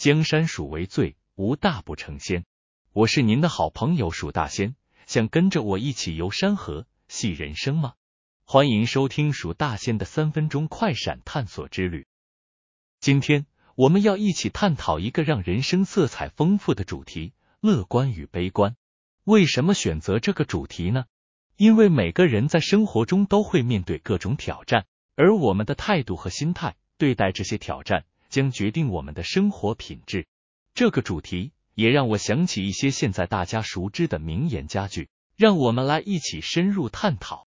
江山属为最，无大不成仙。我是您的好朋友蜀大仙，想跟着我一起游山河、戏人生吗？欢迎收听蜀大仙的三分钟快闪探索之旅。今天我们要一起探讨一个让人生色彩丰富的主题——乐观与悲观。为什么选择这个主题呢？因为每个人在生活中都会面对各种挑战，而我们的态度和心态对待这些挑战，将决定我们的生活品质。这个主题。也让我想起一些现在大家熟知的名言佳句，让我们来一起深入探讨。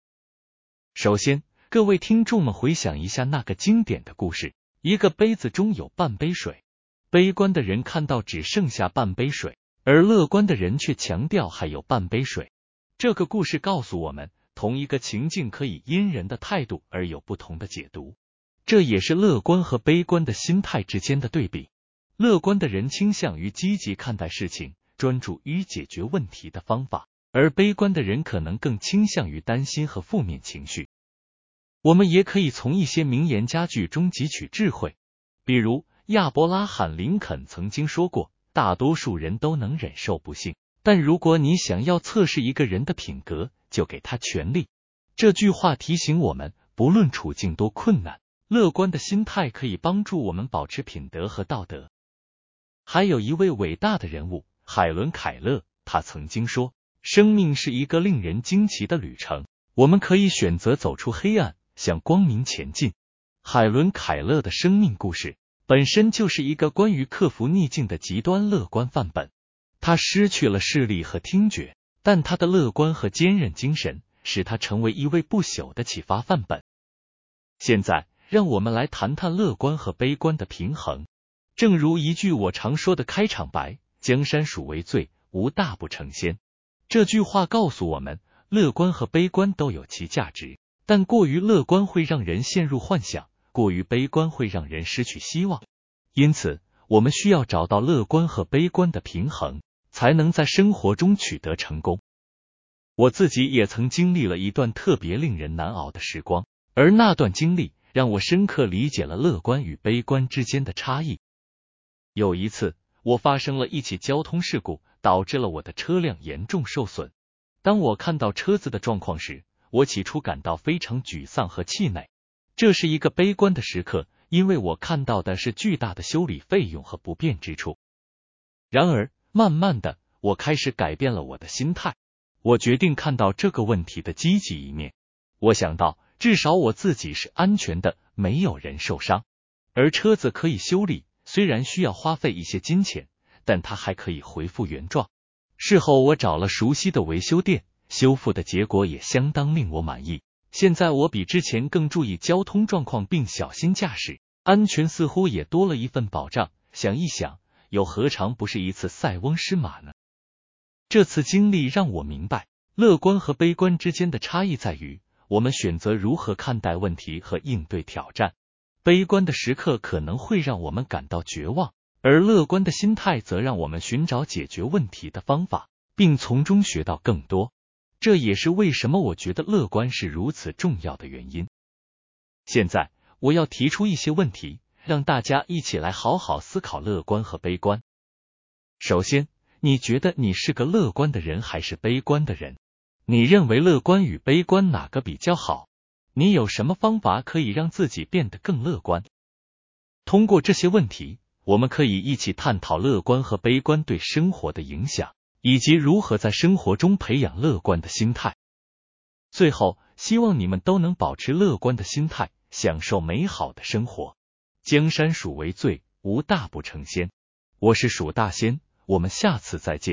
首先，各位听众们回想一下那个经典的故事：一个杯子中有半杯水，悲观的人看到只剩下半杯水，而乐观的人却强调还有半杯水。这个故事告诉我们，同一个情境可以因人的态度而有不同的解读，这也是乐观和悲观的心态之间的对比。乐观的人倾向于积极看待事情，专注于解决问题的方法，而悲观的人可能更倾向于担心和负面情绪。我们也可以从一些名言佳句中汲取智慧，比如亚伯拉罕·林肯曾经说过：“大多数人都能忍受不幸，但如果你想要测试一个人的品格，就给他权力。”这句话提醒我们，不论处境多困难，乐观的心态可以帮助我们保持品德和道德。还有一位伟大的人物海伦·凯勒，他曾经说：“生命是一个令人惊奇的旅程，我们可以选择走出黑暗，向光明前进。”海伦·凯勒的生命故事本身就是一个关于克服逆境的极端乐观范本。他失去了视力和听觉，但他的乐观和坚韧精神使他成为一位不朽的启发范本。现在，让我们来谈谈乐观和悲观的平衡。正如一句我常说的开场白：“江山属为最，无大不成仙。”这句话告诉我们，乐观和悲观都有其价值，但过于乐观会让人陷入幻想，过于悲观会让人失去希望。因此，我们需要找到乐观和悲观的平衡，才能在生活中取得成功。我自己也曾经历了一段特别令人难熬的时光，而那段经历让我深刻理解了乐观与悲观之间的差异。有一次，我发生了一起交通事故，导致了我的车辆严重受损。当我看到车子的状况时，我起初感到非常沮丧和气馁。这是一个悲观的时刻，因为我看到的是巨大的修理费用和不便之处。然而，慢慢的，我开始改变了我的心态。我决定看到这个问题的积极一面。我想到，至少我自己是安全的，没有人受伤，而车子可以修理。虽然需要花费一些金钱，但它还可以恢复原状。事后我找了熟悉的维修店，修复的结果也相当令我满意。现在我比之前更注意交通状况，并小心驾驶，安全似乎也多了一份保障。想一想，又何尝不是一次塞翁失马呢？这次经历让我明白，乐观和悲观之间的差异在于，我们选择如何看待问题和应对挑战。悲观的时刻可能会让我们感到绝望，而乐观的心态则让我们寻找解决问题的方法，并从中学到更多。这也是为什么我觉得乐观是如此重要的原因。现在，我要提出一些问题，让大家一起来好好思考乐观和悲观。首先，你觉得你是个乐观的人还是悲观的人？你认为乐观与悲观哪个比较好？你有什么方法可以让自己变得更乐观？通过这些问题，我们可以一起探讨乐观和悲观对生活的影响，以及如何在生活中培养乐观的心态。最后，希望你们都能保持乐观的心态，享受美好的生活。江山属为最，无大不成仙。我是蜀大仙，我们下次再见。